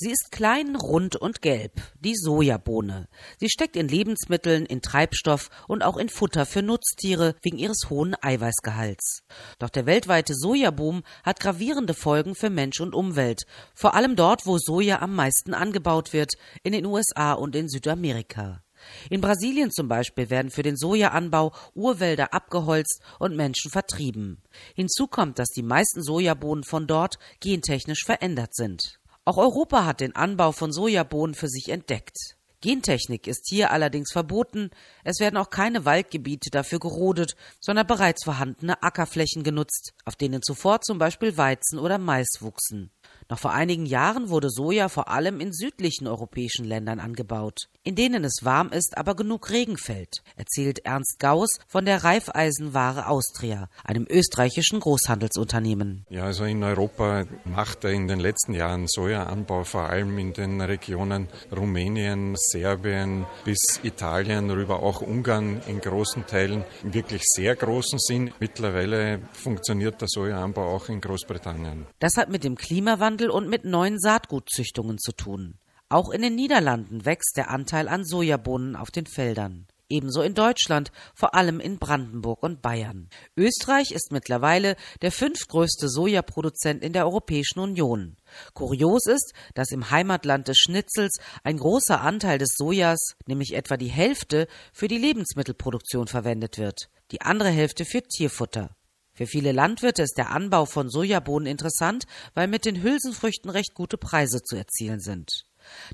Sie ist klein, rund und gelb, die Sojabohne. Sie steckt in Lebensmitteln, in Treibstoff und auch in Futter für Nutztiere wegen ihres hohen Eiweißgehalts. Doch der weltweite Sojaboom hat gravierende Folgen für Mensch und Umwelt, vor allem dort, wo Soja am meisten angebaut wird, in den USA und in Südamerika. In Brasilien zum Beispiel werden für den Sojaanbau Urwälder abgeholzt und Menschen vertrieben. Hinzu kommt, dass die meisten Sojabohnen von dort gentechnisch verändert sind. Auch Europa hat den Anbau von Sojabohnen für sich entdeckt. Gentechnik ist hier allerdings verboten, es werden auch keine Waldgebiete dafür gerodet, sondern bereits vorhandene Ackerflächen genutzt, auf denen zuvor zum Beispiel Weizen oder Mais wuchsen. Noch vor einigen Jahren wurde Soja vor allem in südlichen europäischen Ländern angebaut, in denen es warm ist, aber genug Regen fällt, erzählt Ernst Gauss von der Reifeisenware Austria, einem österreichischen Großhandelsunternehmen. Ja, also in Europa macht er in den letzten Jahren Sojaanbau vor allem in den Regionen Rumänien, Serbien bis Italien, rüber auch Ungarn in großen Teilen wirklich sehr großen Sinn. Mittlerweile funktioniert der Sojaanbau auch in Großbritannien. Das hat mit dem Klimawandel Klimawandel und mit neuen Saatgutzüchtungen zu tun. Auch in den Niederlanden wächst der Anteil an Sojabohnen auf den Feldern. Ebenso in Deutschland, vor allem in Brandenburg und Bayern. Österreich ist mittlerweile der fünftgrößte Sojaproduzent in der Europäischen Union. Kurios ist, dass im Heimatland des Schnitzels ein großer Anteil des Sojas, nämlich etwa die Hälfte, für die Lebensmittelproduktion verwendet wird, die andere Hälfte für Tierfutter. Für viele Landwirte ist der Anbau von Sojabohnen interessant, weil mit den Hülsenfrüchten recht gute Preise zu erzielen sind.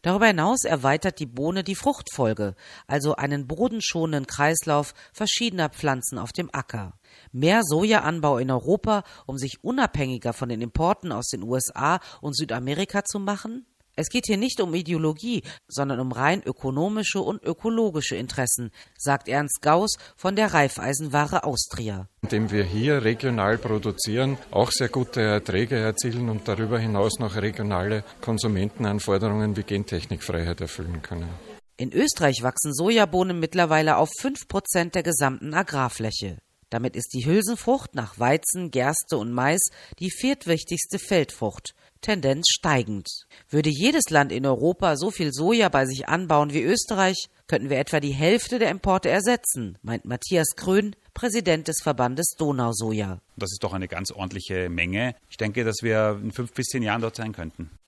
Darüber hinaus erweitert die Bohne die Fruchtfolge, also einen bodenschonenden Kreislauf verschiedener Pflanzen auf dem Acker. Mehr Sojaanbau in Europa, um sich unabhängiger von den Importen aus den USA und Südamerika zu machen? Es geht hier nicht um Ideologie, sondern um rein ökonomische und ökologische Interessen, sagt Ernst Gauss von der Reifeisenware Austria. Indem wir hier regional produzieren, auch sehr gute Erträge erzielen und darüber hinaus noch regionale Konsumentenanforderungen wie Gentechnikfreiheit erfüllen können. In Österreich wachsen Sojabohnen mittlerweile auf fünf Prozent der gesamten Agrarfläche. Damit ist die Hülsenfrucht nach Weizen, Gerste und Mais die viertwichtigste Feldfrucht. Tendenz steigend. Würde jedes Land in Europa so viel Soja bei sich anbauen wie Österreich, könnten wir etwa die Hälfte der Importe ersetzen, meint Matthias Krön, Präsident des Verbandes Donausoja. Das ist doch eine ganz ordentliche Menge. Ich denke, dass wir in fünf bis zehn Jahren dort sein könnten.